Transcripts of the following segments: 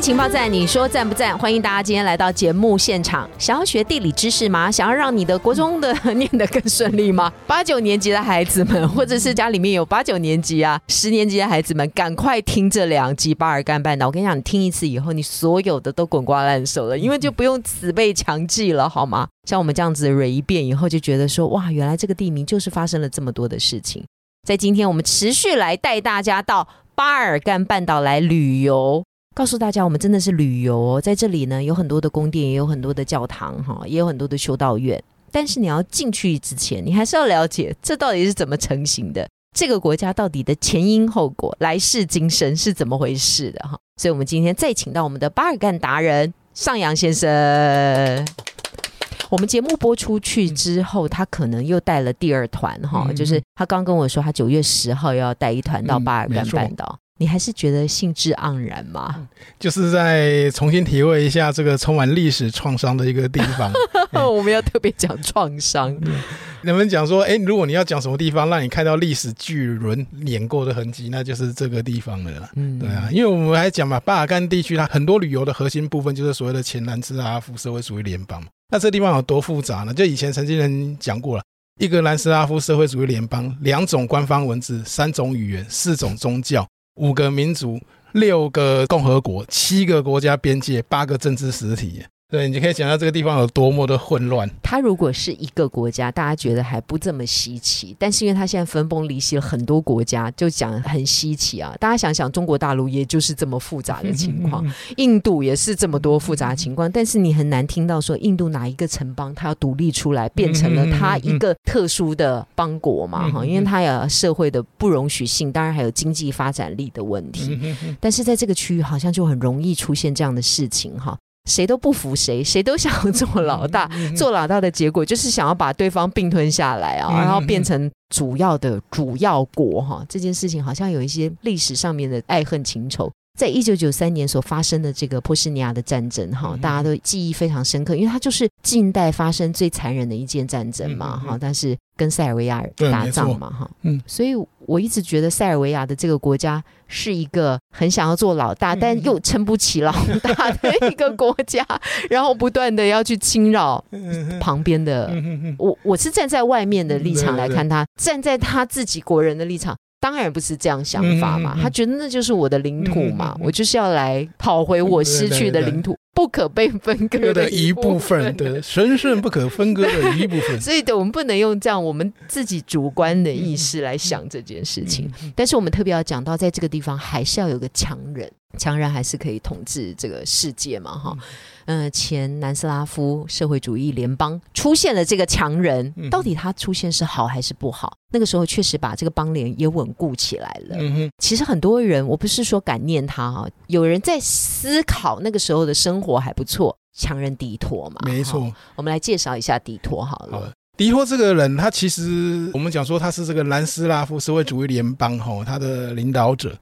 情报站，你说赞不赞？欢迎大家今天来到节目现场。想要学地理知识吗？想要让你的国中的 念得更顺利吗？八九年级的孩子们，或者是家里面有八九年级啊、十年级的孩子们，赶快听这两集巴尔干半岛。我跟你讲，你听一次以后，你所有的都滚瓜烂熟了，因为就不用死背强记了，好吗？像我们这样子蕊一遍以后，就觉得说，哇，原来这个地名就是发生了这么多的事情。在今天，我们持续来带大家到巴尔干半岛来旅游。告诉大家，我们真的是旅游哦，在这里呢，有很多的宫殿，也有很多的教堂，哈，也有很多的修道院。但是你要进去之前，你还是要了解这到底是怎么成型的，这个国家到底的前因后果、来世今生是怎么回事的，哈。所以，我们今天再请到我们的巴尔干达人上扬先生。我们节目播出去之后，他可能又带了第二团，哈，就是他刚跟我说，他九月十号要带一团到巴尔干半岛。你还是觉得兴致盎然吗？就是在重新体会一下这个充满历史创伤的一个地方。我们要特别讲创伤。人们讲说，哎，如果你要讲什么地方让你看到历史巨轮碾过的痕迹，那就是这个地方了。嗯，对啊，因为我们还讲嘛，巴尔干地区它很多旅游的核心部分就是所谓的前南斯拉夫社会主义联邦嘛。那这地方有多复杂呢？就以前曾经人讲过了，一个南斯拉夫社会主义联邦，两种官方文字，三种语言，四种宗教。五个民族，六个共和国，七个国家边界，八个政治实体。对，你可以想到这个地方有多么的混乱。它如果是一个国家，大家觉得还不这么稀奇，但是因为它现在分崩离析了很多国家，就讲很稀奇啊。大家想想，中国大陆也就是这么复杂的情况，印度也是这么多复杂情况，但是你很难听到说印度哪一个城邦它要独立出来，变成了它一个特殊的邦国嘛？哈，因为它有社会的不容许性，当然还有经济发展力的问题。但是在这个区域，好像就很容易出现这样的事情哈。谁都不服谁，谁都想做老大。做老大的结果就是想要把对方并吞下来啊，然后变成主要的主要国哈。这件事情好像有一些历史上面的爱恨情仇。在一九九三年所发生的这个波斯尼亚的战争哈，大家都记忆非常深刻，因为它就是近代发生最残忍的一件战争嘛哈。但是跟塞尔维亚打仗嘛哈，嗯，所以我一直觉得塞尔维亚的这个国家是一个很想要做老大，但又撑不起老大的一个国家，然后不断的要去侵扰 旁边的。我我是站在外面的立场来看他，站在他自己国人的立场。当然不是这样想法嘛，他觉得那就是我的领土嘛，我就是要来讨回我失去的领土，不可被分割的一部分，对，神圣不可分割的一部分。所以，的我们不能用这样我们自己主观的意识来想这件事情。但是，我们特别要讲到，在这个地方还是要有个强人，强人还是可以统治这个世界嘛，哈。嗯，前南斯拉夫社会主义联邦出现了这个强人，到底他出现是好还是不好？那个时候确实把这个邦联也稳固起来了。嗯哼，其实很多人，我不是说感念他哈，有人在思考那个时候的生活还不错。强人迪托嘛，没错。我们来介绍一下迪托好了。迪托这个人，他其实我们讲说他是这个南斯拉夫社会主义联邦哈，他的领导者。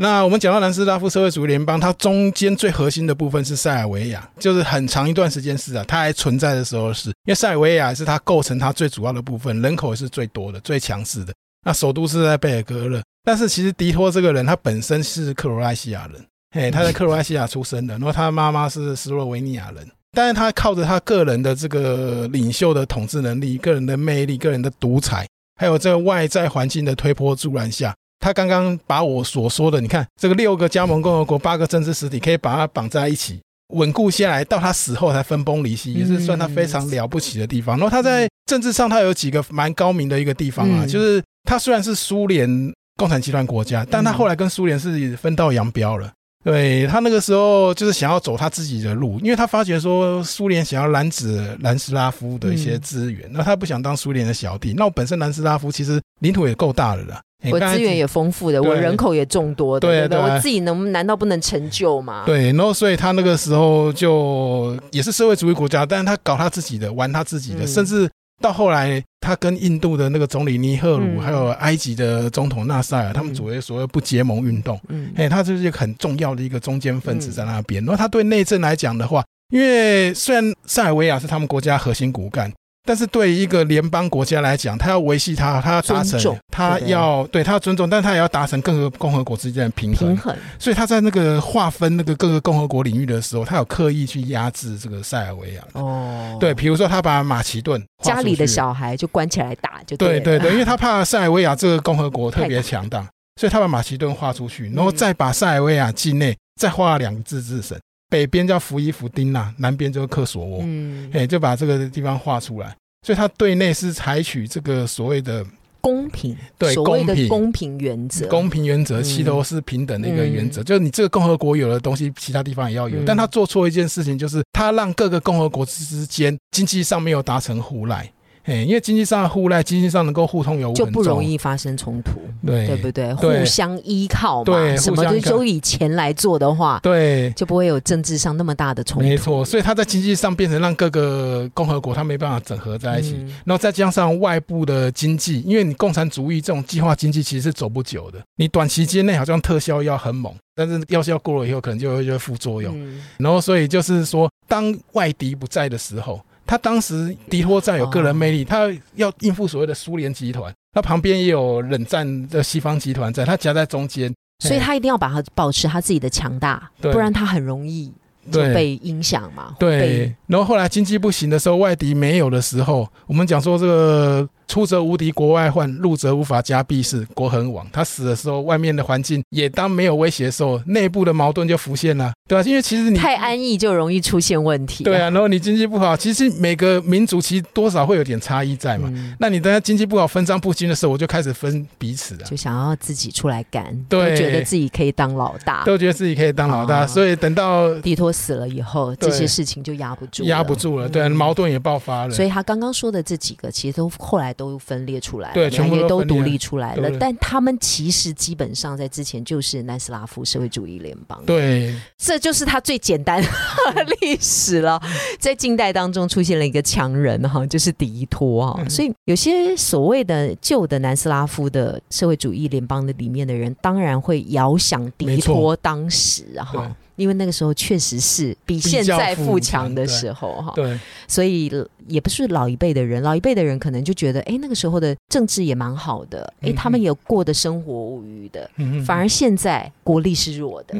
那我们讲到南斯拉夫社会主义联邦，它中间最核心的部分是塞尔维亚，就是很长一段时间是啊，它还存在的时候是，因为塞尔维亚是它构成它最主要的部分，人口也是最多的、最强势的。那首都是在贝尔格勒，但是其实迪托这个人他本身是克罗埃西亚人，嘿，他在克罗埃西亚出生的，然后他妈妈是斯洛维尼亚人，但是他靠着他个人的这个领袖的统治能力、个人的魅力、个人的独裁，还有这个外在环境的推波助澜下。他刚刚把我所说的，你看这个六个加盟共和国、八个政治实体，可以把它绑在一起，稳固下来，到他死后才分崩离析，也是算他非常了不起的地方。然后他在政治上，他有几个蛮高明的一个地方啊，就是他虽然是苏联共产集团国家，但他后来跟苏联是分道扬镳了。对他那个时候就是想要走他自己的路，因为他发觉说苏联想要拦止南斯拉夫的一些资源，那、他不想当苏联的小弟。那我本身南斯拉夫其实领土也够大了啦，我资源也丰富的，我人口也众多的，对对不对？对我自己能难道不能成就吗？对，然后所以他那个时候就也是社会主义国家，但是他搞他自己的，玩他自己的，嗯甚至到后来他跟印度的那个总理尼赫鲁，嗯还有埃及的总统纳赛尔，他们组为所谓不结盟运动。嗯，哎，他就是一个很重要的一个中间分子在那边。然后他对内政来讲的话，因为虽然塞尔维亚是他们国家核心骨干，但是对于一个联邦国家来讲，他要维系他，他要达成，他要对他要尊重，但他也要达成各个共和国之间的平衡。平。衡，所以他在那个划分那个各个共和国领域的时候，他有刻意去压制这个塞尔维亚。哦，对，，比如说他把马其顿家里的小孩就关起来打，就了对对对，因为他怕塞尔维亚这个共和国特别强大，所以他把马其顿划出去，然后再把塞尔维亚境内再划两个自治省，北边叫福伊福丁纳，南边就是克索沃，嗯，哎，就把这个地方画出来。所以他对内是采取这个所谓的公平，对公平。公平原则，公平原则，嗯齐头是平等的一个原则，就是你这个共和国有的东西，其他地方也要有。嗯。但他做错一件事情，就是他让各个共和国之间经济上没有达成互赖。哎，因为经济上的互赖，经济上能够互通有无，就不容易。易发生冲突，对对不对？互相依靠嘛，对什么都以钱来做的话，对，就不会有政治上那么大的冲突。没错。所以他在经济上变成让各个共和国他没办法整合在一起，嗯然后再加上外部的经济，因为你共产主义这种计划经济其实是走不久的，你短期间内好像特效药很猛，但是药效过了以后，可能就会就会副作用。嗯然后所以就是说，当外敌不在的时候，他当时迪托在有个人魅力，他要应付所谓的苏联集团，他旁边也有冷战的西方集团在，他夹在中间，所以他一定要把他保持他自己的强大，不然他很容易就被影响嘛。对，然后后来经济不行的时候，外敌没有的时候，我们讲说这个出则无敌国外患，入则无法家必士，国恒亡。他死的时候，外面的环境也当没有威胁的时候，内部的矛盾就浮现了，对啊，因为其实你太安逸就容易出现问题。对啊，然后你经济不好，其实每个民族其实多少会有点差异在嘛。嗯，那你等下经济不好、分赃不均的时候，我就开始分彼此啊，就想要自己出来干，对都觉得自己可以当老大。都觉得自己可以当老大，哦所以等到迪托死了以后，这些事情就压不住了，压不住了，对啊，嗯矛盾也爆发了。所以他刚刚说的这几个，其实都后来都分裂出来了，对全部也都独立出来了。但他们其实基本上在之前就是南斯拉夫社会主义联邦，对。这就是他最简单的历史了。在近代当中出现了一个强人哈，就是迪托哈，嗯。所以有些所谓的旧的南斯拉夫的社会主义联邦的里面的人，当然会遥想迪托当时哈。因为那个时候确实是比比现在富富强的时候哈，对所以也不是老一辈的人，老一辈的人可能就觉得，哎，那个时候的政治也蛮好的，哎，他们也过的生活无余的。嗯反而现在国力是弱的，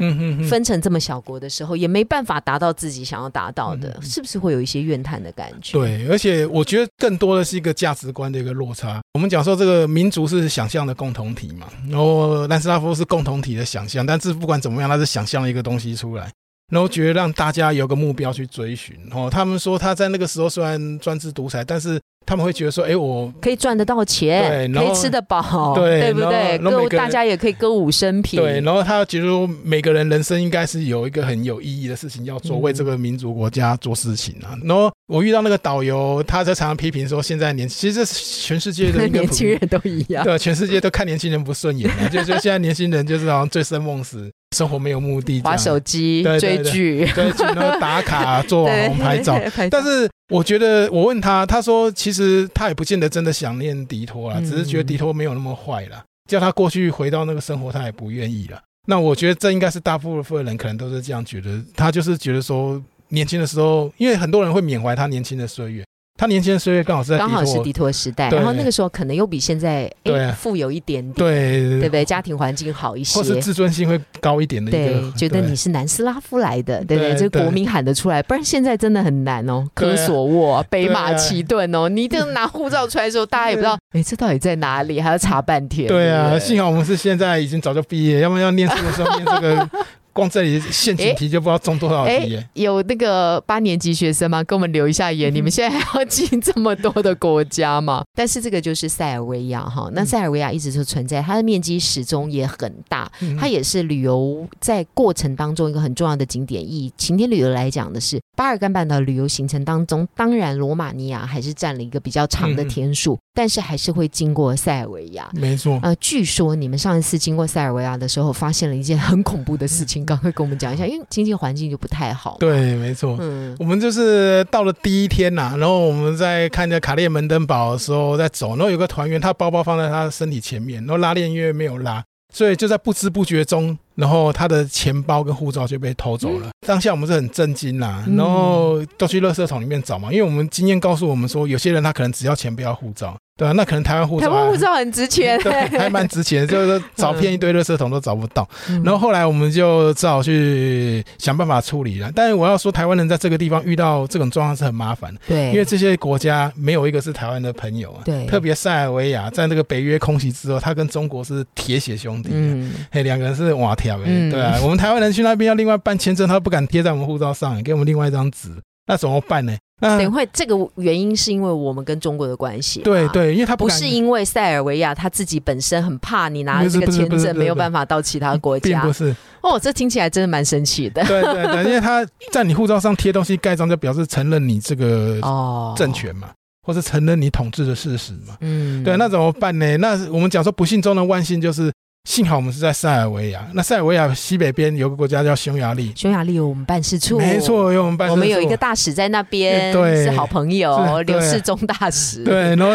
分成这么小国的时候，也没办法达到自己想要达到的，嗯是不是会有一些怨叹的感觉？，对，而且我觉得更多的是一个价值观的一个落差。我们讲说这个民族是想象的共同体嘛，然后南斯拉夫是共同体的想象，但是不管怎么样，他是想象了一个东西出来。然后觉得让大家有个目标去追寻哦。他们说他在那个时候虽然专制独裁，但是他们会觉得说，哎，我可以赚得到钱，可以吃得饱，对 对不对？然后大家也可以歌舞升平，对，然后他觉得说每个人人生应该是有一个很有意义的事情要做，嗯为这个民族国家做事情啊。然后我遇到那个导游，他在常常批评说，现在年其实全世界的 年轻人都一样。对，全世界都看年轻人不顺眼啊，就就现在年轻人就是好像醉生梦死，生活没有目的，玩手机、对对对追剧，对，然后打卡 做网红拍照。但是我觉得，我问他，他说其实他也不见得真的想念迪托啦，嗯。只是觉得迪托没有那么坏啦，叫他过去回到那个生活，他也不愿意了。那我觉得这应该是大部分人可能都是这样觉得，他就是觉得说年轻的时候，因为很多人会缅怀他年轻的岁月，他年轻的岁月刚好是在刚好是迪，托时代，对。然后那个时候可能又比现在对哎富有一点点，对。对不对？家庭环境好一些。或，是自尊心会高一点的一对个，，觉得你是南斯拉夫来的，对不对？这国民喊得出来，不然现在真的很难哦。科索沃、北马其顿哦，你一定拿护照出来的时候，大家也不知道，哎，这到底在哪里，还要查半天。对啊，不幸好我们是现在已经早就毕业，要不然要念书的时候念这个光这里陷阱题就不知道中多少题耶。有那个八年级学生吗？给我们留一下言。你们现在还要进这么多的国家吗？但是这个就是塞尔维亚哈。那塞尔维亚一直就存在，它的面积始终也很大，它也是旅游在过程当中一个很重要的景点。以晴天旅游来讲的是，巴尔干半岛旅游行程当中，当然罗马尼亚还是占了一个比较长的天数，但是还是会经过塞尔维亚。没错。呃，据说你们上一次经过塞尔维亚的时候，发现了一件很恐怖的事情，赶快跟我们讲一下，因为经济环境就不太好。对，没错。嗯，我们就是到了第一天呐，然后我们在看着卡列门登堡的时候在走，然后有个团员他包包放在他身体前面，然后拉链因为没有拉，所以就在不知不觉中。然后他的钱包跟护照就被偷走了，当下我们是很震惊啦，然后都去垃圾桶里面找嘛，因为我们经验告诉我们说，有些人他可能只要钱不要护照。对啊，那可能台湾护照，台湾护照很值钱，对，还蛮值钱，就是找遍一堆垃圾桶都找不到。然后后来我们就只好去想办法处理了。但是我要说，台湾人在这个地方遇到这种状况是很麻烦的，对，因为这些国家没有一个是台湾的朋友啊，对，特别塞尔维亚在那个北约空袭之后，他跟中国是铁血兄弟，嗯，嘿，两个人是瓦条，哎，对啊，我们台湾人去那边要另外办签证，他不敢贴在我们护照上，给我们另外一张纸，那怎么办呢？那等会这个原因是因为我们跟中国的关系，对对，因为他不是因为塞尔维亚他自己本身很怕你拿这个签证没有办法到其他国家，并不是哦，这听起来真的蛮神奇的。对对对，因为他在你护照上贴东西盖章，就表示承认你这个哦政权嘛，或是承认你统治的事实嘛。嗯，对，那怎么办呢？那我们讲说不幸中的万幸就是。幸好我们是在塞尔维亚，那塞尔维亚西北边有个国家叫匈牙利，匈牙利有我们办事处，没错，有我们办事处，我们有一个大使在那边，对，是好朋友，刘世忠大使，对，然后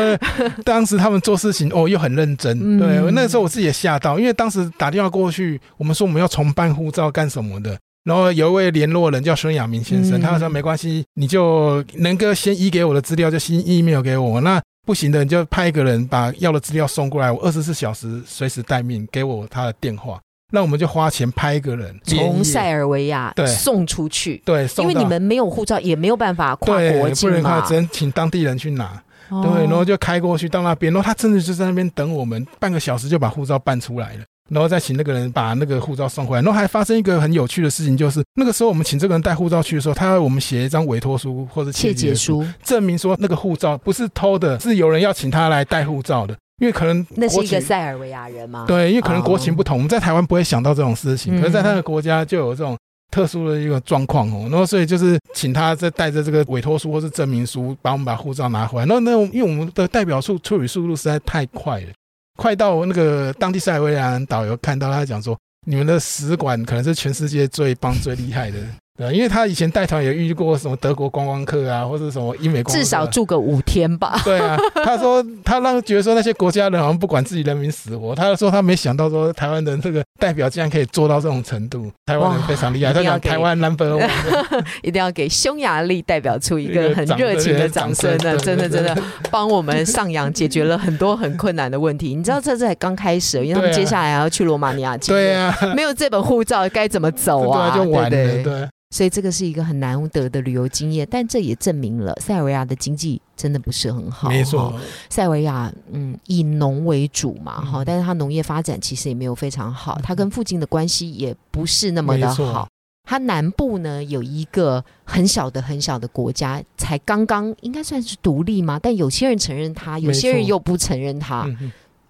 当时他们做事情哦又很认真，对，那时候我自己也吓到，因为当时打电话过去，我们说我们要重办护照干什么的，然后有一位联络人叫孙亚明先生，他说没关系，你就能够先移给我的资料就先 email 给我，那。不行的，你就派一个人把要的资料送过来，我二十四小时随时待命，给我他的电话。那我们就花钱派一个人从塞尔维亚对送出去，对，因为你们没有护照，也没有办法跨国境嘛，不能只能请当地人去拿。对，然后就开过去到那边，然后他真的就在那边等我们半个小时，就把护照办出来了。然后再请那个人把那个护照送回来，然后还发生一个很有趣的事情，就是那个时候我们请这个人带护照去的时候，他要我们写一张委托书或者切结书，证明说那个护照不是偷的，是有人要请他来带护照的。因为可能那是一个塞尔维亚人吗？对，因为可能国情不同，我们在台湾不会想到这种事情，可是在他的国家就有这种特殊的一个状况哦。然后所以就是请他再带着这个委托书或是证明书，帮我们把护照拿回来。然后那因为我们的代表处处理速度实在太快了。快到那个当地塞尔维亚人导游看到他讲说，你们的使馆可能是全世界最棒最厉害的。对，因为他以前带团也遇过什么德国观光客啊，或者什么英美光，至少住个五天吧。对啊，他说他让觉得说那些国家人好像不管自己人民死活。他说他没想到说台湾人这个代表竟然可以做到这种程度，台湾人非常厉害。他讲台湾 number one，一定要给匈牙利代表出一个很热情的掌声呢，真的真的帮我们上扬解决了很多很困难的问题。你知道这才刚开始，因为他们接下来还要去罗马尼亚。对啊，没有这本护照该怎么走啊？就完了。对。所以这个是一个很难得的旅游经验，但这也证明了塞尔维亚的经济真的不是很好。没错，塞尔维亚嗯以农为主嘛，哈，但是它农业发展其实也没有非常好，它跟附近的关系也不是那么的好。它南部呢有一个很小的很小的国家，才刚刚应该算是独立嘛，但有些人承认它，有些人又不承认它，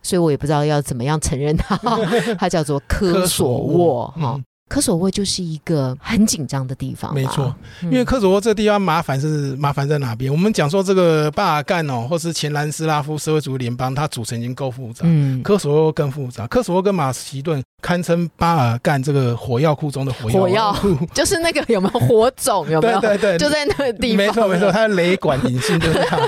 所以我也不知道要怎么样承认它。它叫做科索沃哈。科索沃就是一个很紧张的地方，没错，因为科索沃这个地方麻烦是麻烦在哪边？我们讲说这个巴尔干哦，或是前南斯拉夫社会主义联邦，它组成已经够复杂，嗯，科索沃更复杂。科索沃跟马其顿堪称巴尔干这个火药库中的火药库，就是那个有没有火种？有没有？对对对，就在那个地方，没错没错，它的雷管引信就是它。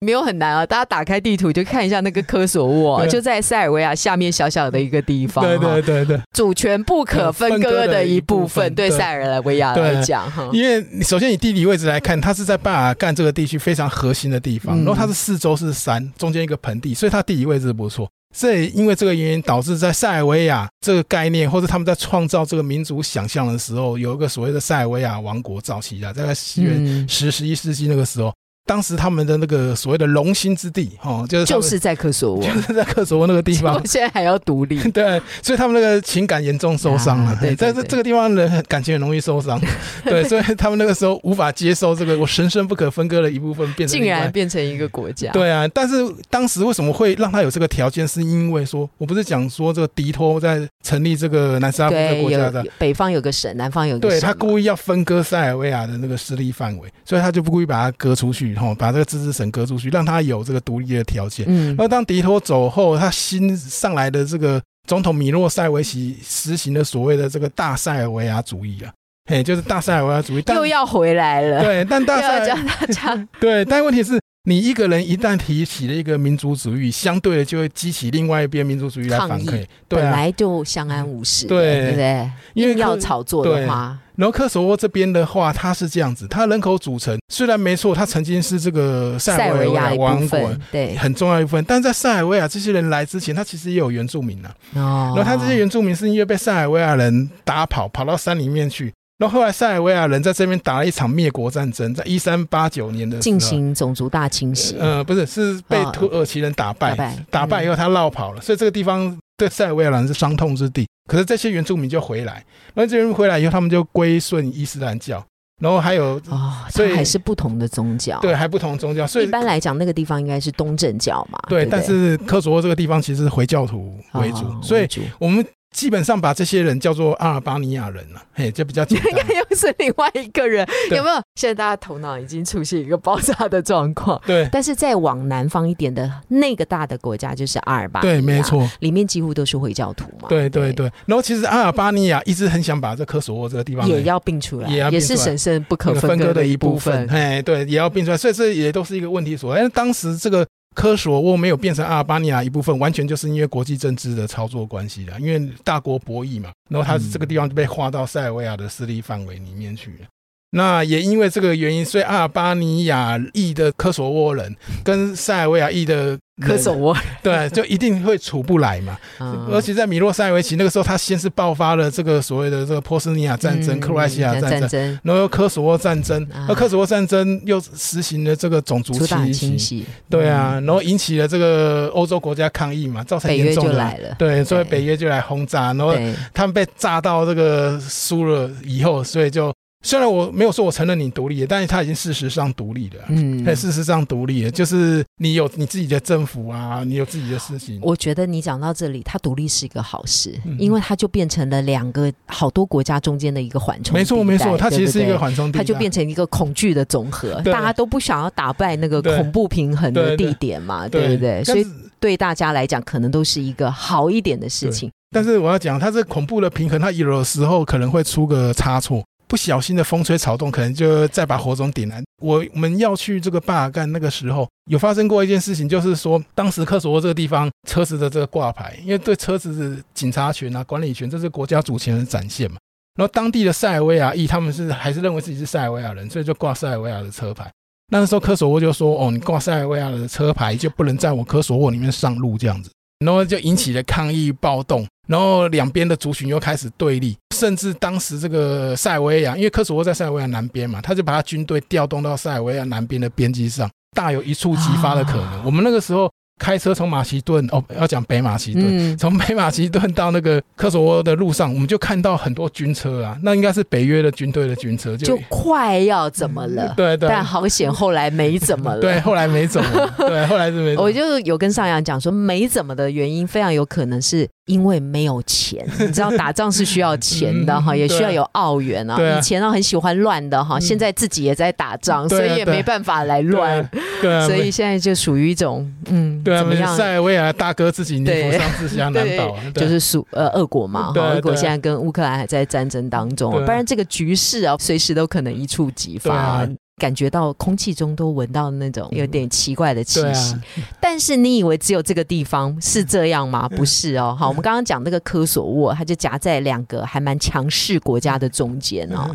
没有很难啊，大家打开地图就看一下那个科索沃，就在塞尔维亚下面小小的一个地方。对对对对，主权不可分割的一部分，对塞尔维亚来讲哈。因为首先以地理位置来看，它是在巴尔干这个地区非常核心的地方，然后它是四周是山，中间一个盆地，所以它地理位置不错。所以因为这个原因，导致在塞尔维亚这个概念，或者他们在创造这个民族想象的时候，有一个所谓的塞尔维亚王国早期的，在西元十十一世纪那个时候。当时他们的那个所谓的龙兴之地，哦，就是就是在科索沃，就是在科索沃那个地方我。现在还要独立。对，所以他们那个情感严重受伤了啊。对对在这这个地方人很感情很容易受伤，对，所以他们那个时候无法接受这个我神圣不可分割的一部分变成竟然变成一个国家，对啊，但是当时为什么会让他有这个条件？是因为说我不是讲说这个迪托在成立这个南斯拉夫这个对，有国家的，北方有个省，南方有个省，对他故意要分割塞尔维亚的那个势力范围，所以他就不故意把它割出去，哈，把这个自治省割出去，让他有这个独立的条件。嗯而当迪托走后，他新上来的这个总统米洛塞维奇实行了所谓的这个大塞尔维亚主义啊，嘿，就是大塞尔维亚主义，但又要回来了，对，但大 塞叫大家 对，但问题是。你一个人一旦提起了一个民族主义，相对的就会激起另外一边民族主义来反抗馈对啊，来就相安无事，对。对不对？因为要炒作的话，然后科索沃这边的话，它是这样子，它人口组成虽然没错，它曾经是这个塞塞尔维亚王国，对，很重要一部分，但在塞尔维亚这些人来之前，他其实也有原住民。啊、哦。然后他这些原住民是因为被塞尔维亚人打跑，跑到山里面去。然后后来塞尔维亚人在这边打了一场灭国战争，在一三八九年的进行种族大清洗，呃，不是，是被哦土耳其人打败，打败。嗯打败以后他绕跑了，所以这个地方对塞尔维亚人是伤痛之地。可是这些原住民就回来，然后这些人回来以后，他们就归顺伊斯兰教，然后还有、哦，所以它还是不同的宗教，对还不同宗教，所以一般来讲，那个地方应该是东正教嘛，对，不但是科索沃这个地方其实是回教徒为主，哦所以我们基本上把这些人叫做阿尔巴尼亚人了、嘿，就比较简单 应单。该又是另外一个人，有没有？现在大家头脑已经出现一个爆炸的状况。对但是再往南方一点的那个大的国家就是阿尔巴尼亚，对，没，错。里面几乎都是回教徒嘛。对对对，然后其实阿尔巴尼亚一直很想把这科索沃这个地方也要并出来，也是神圣不可分割的一部分分，。哎，对，也要并出来，所以这也都是一个问题所在。因为当时这个科索沃没有变成阿尔巴尼亚一部分，完全就是因为国际政治的操作关系的，因为大国博弈嘛，然后它这个地方就被划到塞尔维亚的势力范围里面去了。那也因为这个原因，所以阿尔巴尼亚裔的科索沃人跟塞尔维亚裔的科索沃，对，就一定会处不来嘛。嗯而且在米洛塞维奇那个时候，他先是爆发了这个所谓的这个波斯尼亚战争、嗯克罗埃西亚战争，争，然后又科索沃战争，啊。而科索沃战争又实行了这个种族清洗，对啊，然后引起了这个欧洲国家抗议嘛，造成严重的对，所以北约就来轰炸，然后，他们被炸到这个输了以后，所以就虽然我没有说我承认你独立，但是他已经事实上独立了。嗯在事实上独立了，就是你有你自己的政府啊，你有自己的事情。我觉得你讲到这里，它独立是一个好事，嗯因为它就变成了两个好多国家中间的一个缓冲。没错没错，它其实是一个缓冲地带，它就变成一个恐惧的总和，大家都不想要打败那个恐怖平衡的地点嘛，对不对？所以对大家来讲，可能都是一个好一点的事情。但是我要讲，它这恐怖的平衡，它有的时候可能会出个差错，不小心的风吹草动，可能就再把火种点燃。我们要去这个巴尔干那个时候，有发生过一件事情，就是说当时科索沃这个地方车子的这个挂牌，因为对车子的警察权啊、管理权，这是国家主权的展现嘛。然后当地的塞尔维亚裔他们是还是认为自己是塞尔维亚人，所以就挂塞尔维亚的车牌。那时候科索沃就说：“哦，你挂塞尔维亚的车牌就不能在我科索沃里面上路这样子。”然后就引起了抗议暴动，然后两边的族群又开始对立，甚至当时这个塞尔维亚，因为科索沃在塞尔维亚南边嘛，他就把他军队调动到塞尔维亚南边的边境上，大有一触即发的可能。啊我们那个时候开车从马其顿，哦，要讲北马其顿，嗯，从北马其顿到那个科索沃的路上，我们就看到很多军车啊，那应该是北约的军队的军车，就快要怎么了？对对但好险，后来没怎么了。对，后来没怎么，对，后来是没怎么 我就有跟上阳讲说，没怎么的原因，非常有可能是因为没有钱。你知道打仗是需要钱的哈，嗯也需要有澳元啊。啊以前呢很喜欢乱的哈，嗯现在自己也在打仗，所以也没办法来乱。对啊，所以现在就属于一种嗯，怎么样？塞尔维亚大哥自己逆对佛上自下 难保就是属呃俄国嘛，哈，俄国现在跟乌克兰还在战争当中，不然这个局势啊，随时都可能一触即发。感觉到空气中都闻到那种有点奇怪的气对息，啊，但是你以为只有这个地方是这样吗？不是哦。好，我们刚刚讲那个科索沃，它就夹在两个还蛮强势国家的中间哦。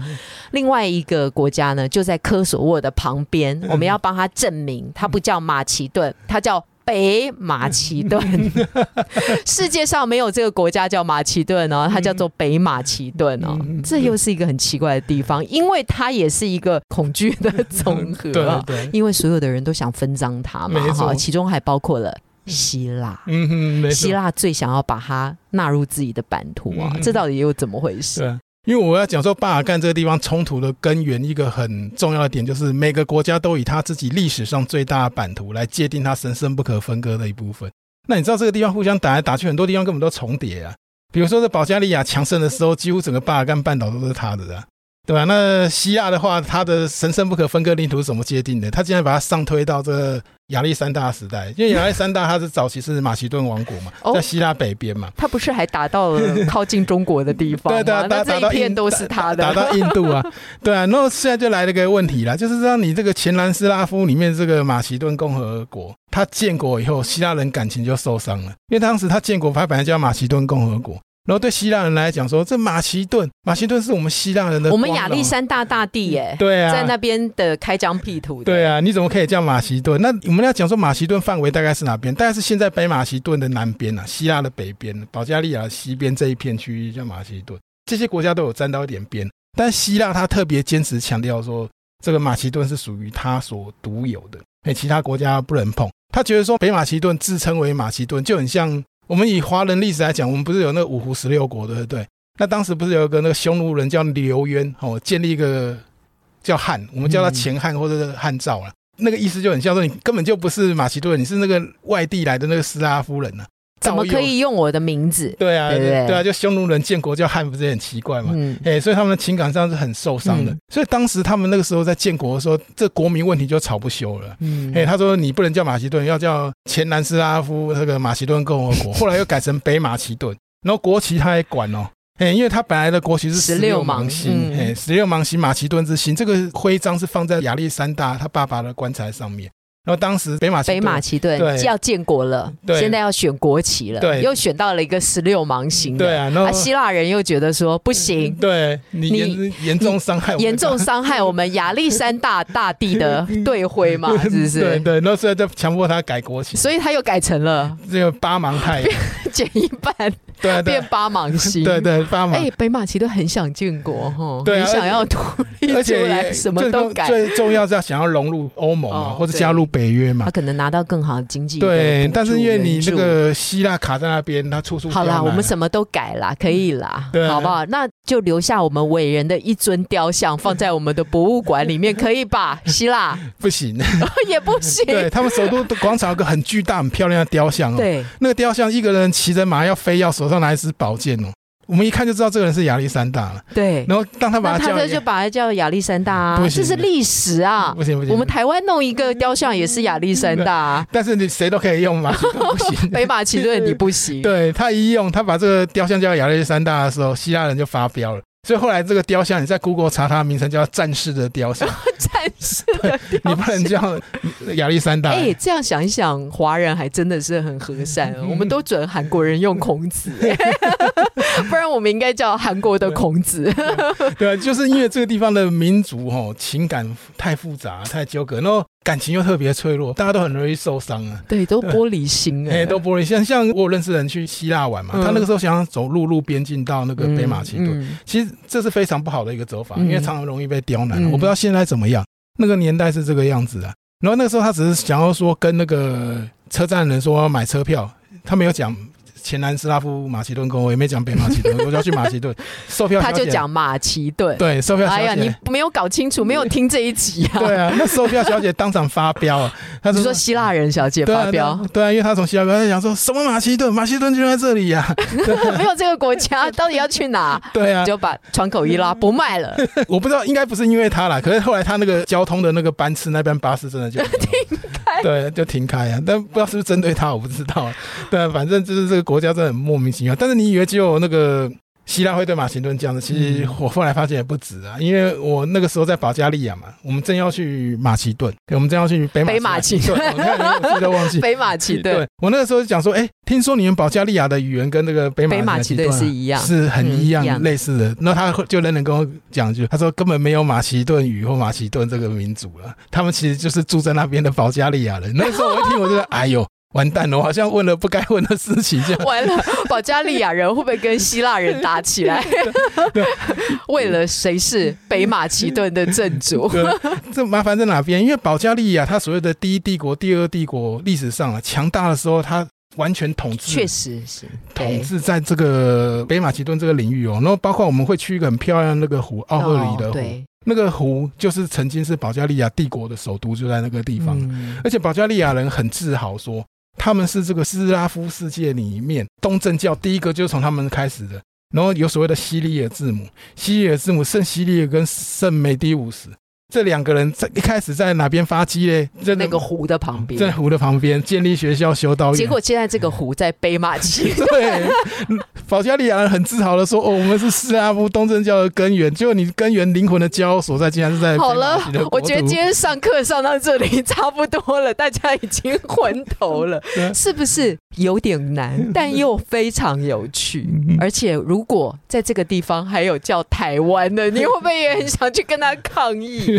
另外一个国家呢，就在科索沃的旁边，嗯我们要帮他证明，它不叫马其顿，它叫北马其顿。世界上没有这个国家叫马其顿哦，它叫做北马其顿哦。这又是一个很奇怪的地方，因为它也是一个恐惧的总和。对对，因为所有的人都想分赃它嘛，哈，其中还包括了希腊。嗯哼，希腊最想要把它纳入自己的版图啊，这到底又怎么回事？因为我要讲说巴尔干这个地方冲突的根源，一个很重要的点就是每个国家都以他自己历史上最大的版图来界定他神圣不可分割的一部分。那你知道这个地方互相打来打去，很多地方根本都重叠啊。比如说在保加利亚强盛的时候，几乎整个巴尔干半岛都是他的啊，对吧？那希腊的话，它的神圣不可分割领土是怎么界定的？他竟然把它上推到这个。亚历山大时代，因为亚历山大他是早期是马其顿王国嘛，在希腊北边嘛，他不是还打到了 靠近中国的地方？对对，打打到印都是他的，打到印度啊，对啊。然后现在就来了个问题了，就是让你这个前南斯拉夫里面这个马其顿共和国，他建国以后，希腊人感情就受伤了，因为当时他建国，他本来叫马其顿共和国。然后对希腊人来讲说，这马其顿，马其顿是我们希腊人的，我们亚历山大大帝耶，对啊，在那边的开疆辟土，对啊，你怎么可以叫马其顿？那我们要讲说马其顿范围大概是哪边？大概是现在北马其顿的南边啊，希腊的北边，保加利亚西边这一片区域叫马其顿。这些国家都有沾到一点边，但希腊他特别坚持强调说，这个马其顿是属于他所独有的，哎，其他国家不能碰。他觉得说北马其顿自称为马其顿，就很像。我们以华人历史来讲，我们不是有那个五胡十六国，对不对？那当时不是有一个那个匈奴人叫刘渊哦，建立一个叫汉，我们叫他前汉或者汉赵了。那个意思就很像说，你根本就不是马其顿，你是那个外地来的那个斯拉夫人呢。怎么可以用我的名字？对啊，对啊，就匈奴人建国叫汉，不是很奇怪嘛？哎，所以他们的情感上是很受伤的。所以当时他们那个时候在建国的时候，这国民问题就吵不休了。嗯哎，他说你不能叫马其顿，要叫前南斯拉夫那个马其顿共和国。后来又改成北马其顿，然后国旗他也管哦。哎，因为他本来的国旗是十六芒星，哎，十六芒星马其顿之星，这个徽章是放在亚历山大他爸爸的棺材上面。然后当时北马北马其顿要建国了，现在要选国旗了，对。又选到了一个十六芒星的。对啊，然后希腊人又觉得说不行，对你严重伤害严重伤害我们亚历山大大帝的 队徽嘛，是不是？对对，那时候就强迫他改国旗，所以他又改成了这个八芒太阳，减一半，对，变八芒星，对对八芒。哎，北马其顿很想建国哈，很想要独立出来，什么都改。最重要是要想要融入欧盟嘛，或者加入北约嘛，他可能。拿到更好的经济对，但是因为你这个希腊卡在那边，他处处好啦，我们什么都改啦，可以啦，好不好？那就留下我们伟人的一尊雕像，放在我们的博物馆里面，可以吧？希腊不行，也不行。对他们首都广场有个很巨大、很漂亮的雕像哦，对，那个雕像一个人骑着马要飞，要手上拿一支宝剑哦。我们一看就知道这个人是亚历山大了。对，然后当他把他叫，就把他叫亚历山大啊，这是历史啊，不行不行。我们台湾弄一个雕像也是亚历山大，啊但是你谁都可以用嘛？不行，北马其顿你不行。对他一用，他把这个雕像叫亚历山大的时候，希腊人就发飙了。所以后来这个雕像，你在 Google 查它的名称叫战士的雕像。战士的，你不能叫亚历山大。哎，这样想一想，华人还真的是很和善。我们都准韩国人用孔子，不然我们应该叫韩国的孔子。对啊，就是因为这个地方的民族哈情感太复杂、太纠葛，然后。感情又特别脆弱，大家都很容易受伤啊。对，都玻璃心哎，都玻璃心。像我认识人去希腊玩嘛，他那个时候想要走陆路边境到那个北马其顿，其实这是非常不好的一个走法，因为常常容易被刁难。我不知道现在怎么样，那个年代是这个样子的。然后那个时候他只是想要说跟那个车站人说买车票，他没有讲。前南斯拉夫马其顿公，我也没讲北马其顿，我就要去马其顿 售票。他就讲马其顿，对，售票小姐。哎呀，你没有搞清楚，没有听这一集啊？对啊，那售票小姐当场发飙，他说希腊人小姐发飙，对啊，因为他从希腊他讲说什么马其顿，马其顿就在这里呀，没有这个国家，到底要去哪？对啊，就把窗口一拉，不卖了。我不知道，应该不是因为他啦，可是后来他那个交通的那个班次，那边巴士真的就 对，就停开啊。但不知道是不是针对他，我不知道。对，反正就是这个国家真的很莫名其妙。但是你以为只有那个希腊会对马其顿这样子？其实我后来发现也不止啊，因为我那个时候在保加利亚嘛，我们正要去马其顿，我们正要去北北马其顿，我看都忘记 北马其顿。对我那个时候就讲说，哎，听说你们保加利亚的语言跟那个北马其顿是一样，是很一样类似的。那他就仍然跟我讲一句，他说根本没有马其顿语或马其顿这个民族了，他们其实就是住在那边的保加利亚人。那时候我一听，我就说哎呦。完蛋了，我好像问了不该问的事情，这样完了，保加利亚人会不会跟希腊人打起来？为了谁是北马其顿的正主？这麻烦在哪边？因为保加利亚它所谓的第一帝国、第二帝国历史上啊强大的时候，它完全统治，确实是统治在这个北马其顿这个领域哦。然后包括我们会去一个很漂亮那个湖——奥赫里的湖，对，那个湖就是曾经是保加利亚帝国的首都，就在那个地方。嗯而且保加利亚人很自豪说，他们是这个斯拉夫世界里面东正教第一个，就是从他们开始的。然后有所谓的西里尔字母，西里尔字母圣西里尔跟圣梅迪乌斯这两个人在一开始在哪边发迹嘞？在那个湖的旁边在。湖的旁边建立学校、修道院。结果现在这个湖在北马其顿，对，保加利亚人很自豪的说：“哦，我们是斯拉夫东正教的根源。”结果你根源灵魂的骄傲所在，竟然是在好了我觉得今天上课上到这里差不多了，大家已经昏头了，是不是有点难，但又非常有趣？嗯而且如果在这个地方还有叫台湾的，你会不会也很想去跟他抗议？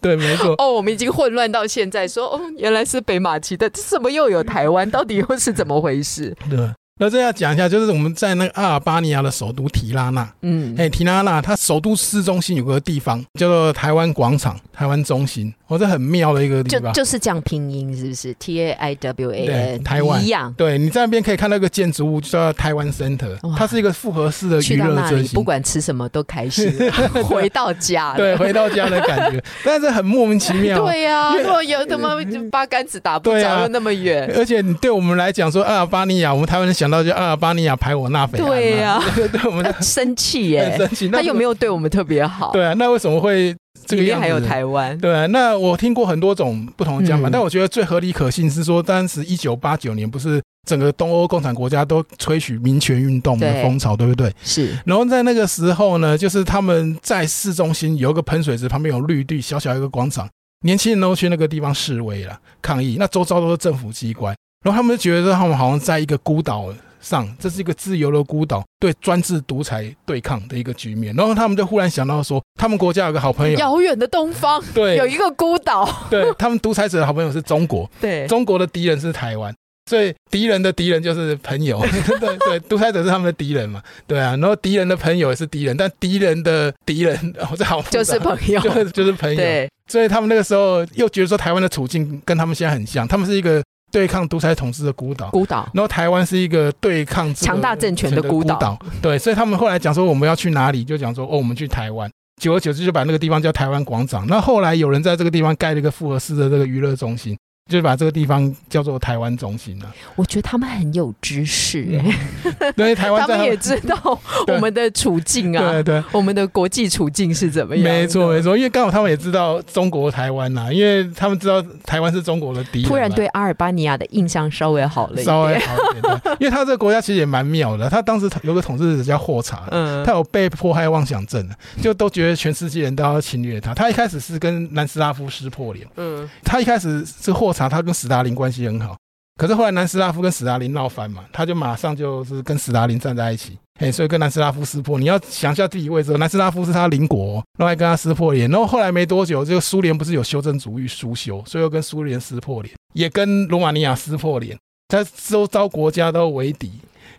对，没错。哦，我们已经混乱到现在，说哦，原来是北马其顿，这怎么又有台湾？到底又是怎么回事？对，那这要讲一下，就是我们在那个阿尔巴尼亚的首都提拉纳，嗯，哎，提拉纳它首都市中心有个地方叫做台湾广场、台湾中心，哦，这很妙的一个地就方。就是这样拼音，是不是？T A I W A 对 N，台湾一样。对，你在那边可以看到一个建筑物，叫台湾 Center，它是一个复合式的娱乐中心不。管吃什么都开心，回到家。对，回到家的感觉，但是很莫名其妙。对呀、有他妈就八竿子打不着，又那么远。而且你对我们来讲说阿尔巴尼亚，我们台湾人想到就阿尔巴尼亚排我纳菲安嘛对呀对 对，我们他生气耶，生气。那他有没有对我们特别好？对啊？那为什么会这个样子？里面还有台湾，对啊，那我听过很多种不同的讲法，嗯但我觉得最合理可信是说，当时一九八九年不是整个东欧共产国家都吹嘘民权运动的对风潮，对不对？是然后在那个时候呢，就是他们在市中心有一个喷水池，旁边有绿地，小小一个广场，年轻人都去那个地方示威了，抗议。那周遭都是政府机关，然后他们就觉得他们好像在一个孤岛上，这是一个自由的孤岛，对专制独裁对抗的一个局面。然后他们就忽然想到说，他们国家有个好朋友，遥远的东方对。有一个孤岛，对，他们独裁者的好朋友是中国，对，中国的敌人是台湾。所以敌人的敌人就是朋友，对对，独裁者是他们的敌人嘛，对啊，然后敌人的朋友也是敌人，但敌人的敌人，哦，这好就是朋友，就是就是朋友，对，所以他们那个时候又觉得说台湾的处境跟他们现在很像，他们是一个对抗独裁统治的孤岛，孤岛。然后台湾是一个对抗强大政权的孤岛对，所以他们后来讲说我们要去哪里，就讲说哦，我们去台湾。久而久之就把那个地方叫台湾广场。那后来有人在这个地方盖了一个复合式的这个娱乐中心，就把这个地方叫做台湾中心了。我觉得他们很有知识、欸，因为台湾在他们也知道 我们的处境啊对，对。我们的国际处境是怎么样的。没错，没错，因为刚好他们也知道中国台湾呐、因为他们知道台湾是中国的敌人，突然对阿尔巴尼亚的印象稍微好了一点稍微点。好一点，因为他这个国家其实也蛮妙的。他当时有个统治者叫霍查，嗯他有被迫害妄想症，就都觉得全世界人都要侵略他。他一开始是跟南斯拉夫撕破脸，嗯，他一开始是霍查，他跟斯大林关系很好，可是后来南斯拉夫跟斯大林闹翻嘛，他就马上就是跟斯大林站在一起。哎，所以跟南斯拉夫撕破，你要想一下地理位置，南斯拉夫是他邻国哦，然后还跟他撕破脸，然后后来没多久，这个苏联不是有修正主义苏修，所以又跟苏联撕破脸，也跟罗马尼亚撕破脸，他周遭国家都为敌，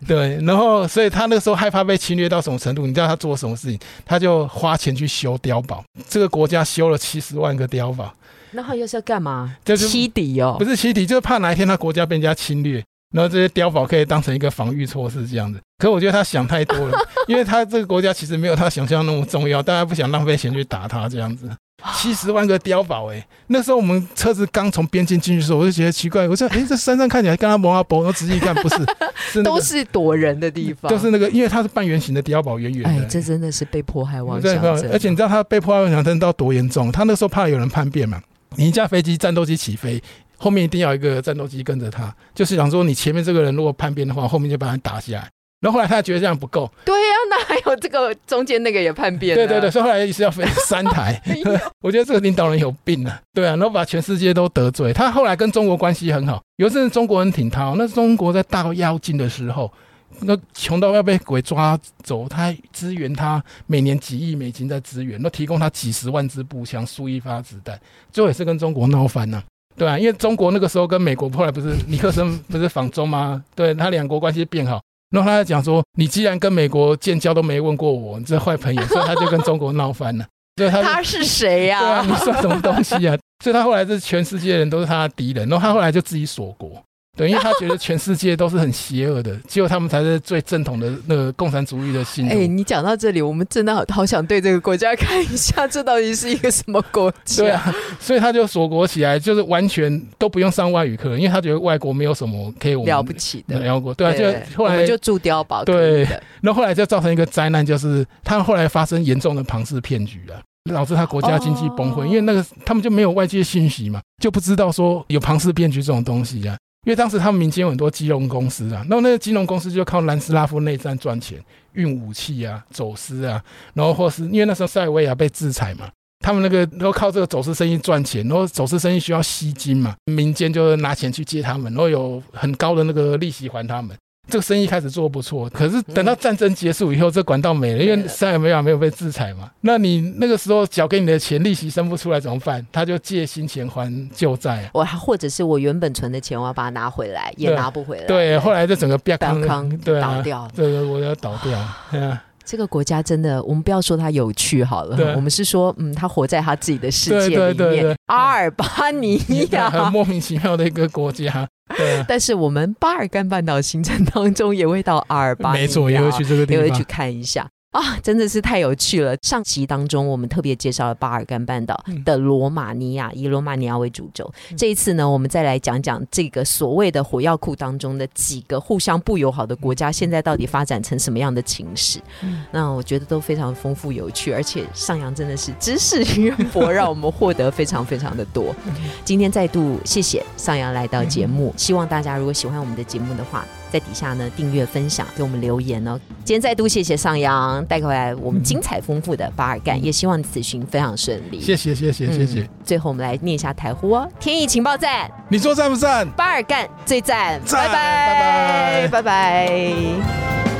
对，然后所以他那个时候害怕被侵略到什么程度？你知道他做什么事情？他就花钱去修碉堡，这个国家修了七十万个碉堡，然后又是要干嘛？就是欺敌哦不，是欺敌，就是怕哪一天他国家被人家侵略，然后这些碉堡可以当成一个防御措施这样子。可我觉得他想太多了，因为他这个国家其实没有他想象那么重要，大家不想浪费钱去打他这样子。七十万个碉堡，哎，那时候我们车子刚从边境进去的时候，我就觉得奇怪，我说，哎，这山上看起来跟他摩阿波，然后仔细一看，不是，是那个，都是躲人的地方。就是那个，因为它是半圆形的碉堡，圆圆的，。哎这真的是被迫害妄想症。而且你知道他被迫害妄想症到多严重？他那时候怕有人叛变嘛，你一架飞机战斗机起飞，后面一定要一个战斗机跟着他，就是想说你前面这个人如果叛变的话，后面就把他打下来。然后后来他觉得这样不够，对呀、那还有这个中间那个也叛变、对对对，，所以后来是要飞三台。我觉得这个领导人有病啊，对啊，然后把全世界都得罪。他后来跟中国关系很好，有一阵中国人挺他、哦，那中国在大妖精的时候，那穷到要被鬼抓走，他还支援他每年几亿美金在支援，那提供他几十万支步枪、数亿发子弹，最后也是跟中国闹翻了、对啊，因为中国那个时候跟美国后来不是尼克森不是访中吗？对他两国关系变好，然后他讲说，你既然跟美国建交都没问过我，你这坏朋友，所以他就跟中国闹翻了。所以他他是谁呀？对啊，你算什么东西啊？所以他后来是全世界人都是他的敌人，然后他后来就自己锁国。对，因为他觉得全世界都是很邪恶的，只有他们才是最正统的那个共产主义的信徒。哎，你讲到这里，我们真的好好想对这个国家看一下，这到底是一个什么国家？对啊，所以他就锁国起来，就是完全都不用上外语课，因为他觉得外国没有什么可以我了不起的。了国对啊，就后来就住碉堡。对，然后后来就造成一个灾难，就是他后来发生严重的庞氏骗局啊，导致他国家经济崩溃，因为那个他们就没有外界信息嘛，就不知道说有庞氏骗局这种东西啊。因为当时他们民间有很多金融公司啊，然后那个金融公司就靠南斯拉夫内战赚钱，运武器啊，走私啊，然后或是因为那时候塞尔维亚被制裁嘛，他们那个都靠这个走私生意赚钱，然后走私生意需要吸金嘛，民间就拿钱去借他们，然后有很高的那个利息还他们。这个生意开始做不错，可是等到战争结束以后，这管道没了，因为塞尔维亚没有被制裁嘛。那你那个时候缴给你的钱利息生不出来怎么办？他就借新钱还旧债。我或者是我原本存的钱，我要把它拿回来，也拿不回来。对，后来就整个变康，对啊，倒掉，这个我要倒掉。对啊，这个国家真的，我们不要说它有趣好了，我们是说，嗯，他活在他自己的世界里面。阿尔巴尼亚，很莫名其妙的一个国家。但是我们巴尔干半岛行程当中也会到阿尔巴尼亚，没错，也会去这个地方，也会去看一下。啊，真的是太有趣了！上集当中，我们特别介绍了巴尔干半岛的罗马尼亚，以罗马尼亚为主轴。这一次呢，我们再来讲讲这个所谓的火药库当中的几个互相不友好的国家，现在到底发展成什么样的情势？那我觉得都非常丰富有趣，而且上扬真的是知识渊博，让我们获得非常非常的多。今天再度谢谢上扬来到节目，希望大家如果喜欢我们的节目的话。在底下呢，订阅、分享，给我们留言哦。今天再度谢谢上扬带回来我们精彩丰富的巴尔干，也希望此行非常顺利。谢谢，谢谢，谢谢。最后我们来念一下台呼哦，天意情报站，你说赞不赞？巴尔干最赞，拜拜，拜拜，拜拜。